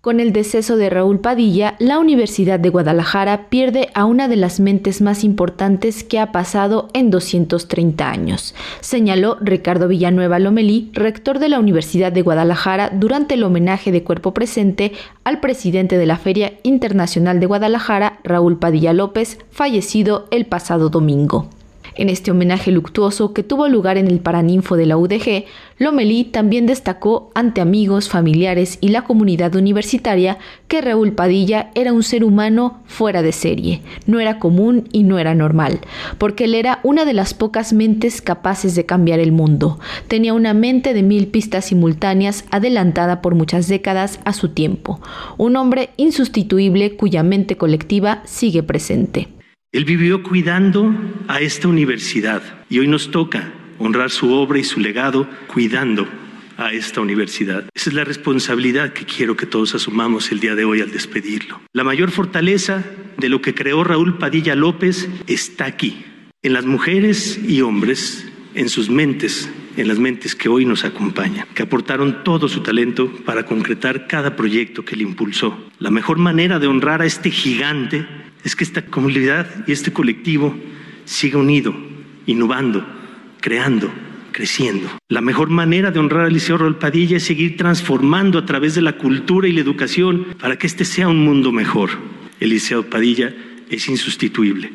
Con el deceso de Raúl Padilla, la Universidad de Guadalajara pierde a una de las mentes más importantes que ha pasado en 230 años, señaló Ricardo Villanueva Lomelí, rector de la Universidad de Guadalajara, durante el homenaje de cuerpo presente al presidente de la Feria Internacional de Guadalajara, Raúl Padilla López, fallecido el pasado domingo. En este homenaje luctuoso que tuvo lugar en el Paraninfo de la UDG, Lomelí también destacó ante amigos, familiares y la comunidad universitaria que Raúl Padilla era un ser humano fuera de serie, no era común y no era normal, porque él era una de las pocas mentes capaces de cambiar el mundo. Tenía una mente de mil pistas simultáneas adelantada por muchas décadas a su tiempo, un hombre insustituible cuya mente colectiva sigue presente. Él vivió cuidando a esta universidad y hoy nos toca honrar su obra y su legado cuidando a esta universidad. Esa es la responsabilidad que quiero que todos asumamos el día de hoy al despedirlo. La mayor fortaleza de lo que creó Raúl Padilla López está aquí, en las mujeres y hombres, en sus mentes, en las mentes que hoy nos acompañan, que aportaron todo su talento para concretar cada proyecto que le impulsó. La mejor manera de honrar a este gigante es que esta comunidad y este colectivo siga unido, innovando, creando, creciendo. La mejor manera de honrar al Liceo Raúl Padilla es seguir transformando a través de la cultura y la educación para que este sea un mundo mejor. El Liceo Padilla es insustituible,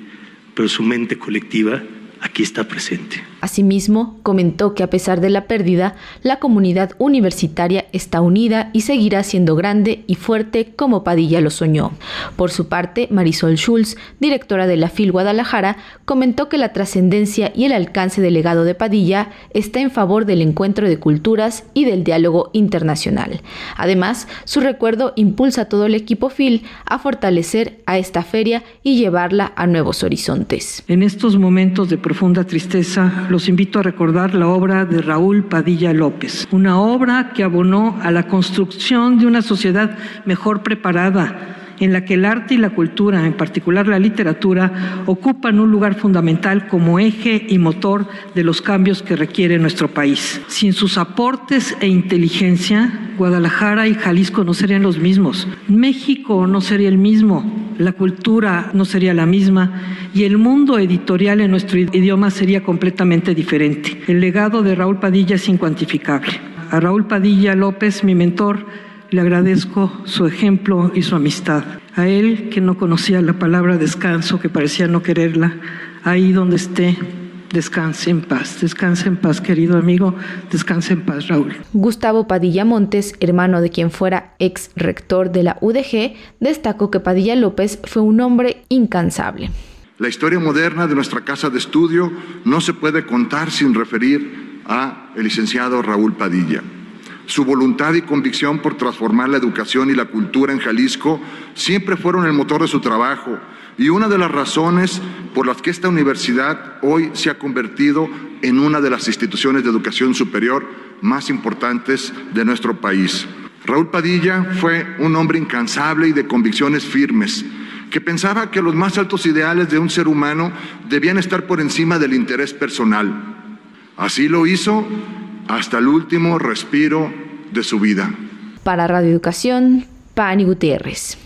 pero su mente colectiva aquí está presente. Asimismo, comentó que a pesar de la pérdida, la comunidad universitaria está unida y seguirá siendo grande y fuerte como Padilla lo soñó. Por su parte, Marisol Schulz, directora de la FIL Guadalajara, comentó que la trascendencia y el alcance del legado de Padilla está en favor del encuentro de culturas y del diálogo internacional. Además, su recuerdo impulsa a todo el equipo FIL a fortalecer a esta feria y llevarla a nuevos horizontes. En estos momentos de profunda tristeza, los invito a recordar la obra de Raúl Padilla López, una obra que abonó a la construcción de una sociedad mejor preparada en la que el arte y la cultura, en particular la literatura, ocupan un lugar fundamental como eje y motor de los cambios que requiere nuestro país. Sin sus aportes e inteligencia, Guadalajara y Jalisco no serían los mismos, México no sería el mismo, la cultura no sería la misma y el mundo editorial en nuestro idioma sería completamente diferente. El legado de Raúl Padilla es incuantificable. A Raúl Padilla López, mi mentor, le agradezco su ejemplo y su amistad. A él, que no conocía la palabra descanso, que parecía no quererla, ahí donde esté, Descanse en paz, descanse en paz, querido amigo, descanse en paz, Raúl. Gustavo Padilla Montes, hermano de quien fuera ex rector de la UDG, destacó que Padilla López fue un hombre incansable. La historia moderna de nuestra casa de estudio no se puede contar sin referir a el licenciado Raúl Padilla. Su voluntad y convicción por transformar la educación y la cultura en Jalisco siempre fueron el motor de su trabajo y una de las razones por las que esta universidad hoy se ha convertido en una de las instituciones de educación superior más importantes de nuestro país. Raúl Padilla fue un hombre incansable y de convicciones firmes, que pensaba que los más altos ideales de un ser humano debían estar por encima del interés personal. Así lo hizo hasta el último respiro de su vida. Para Radio Educación, Pani Gutiérrez.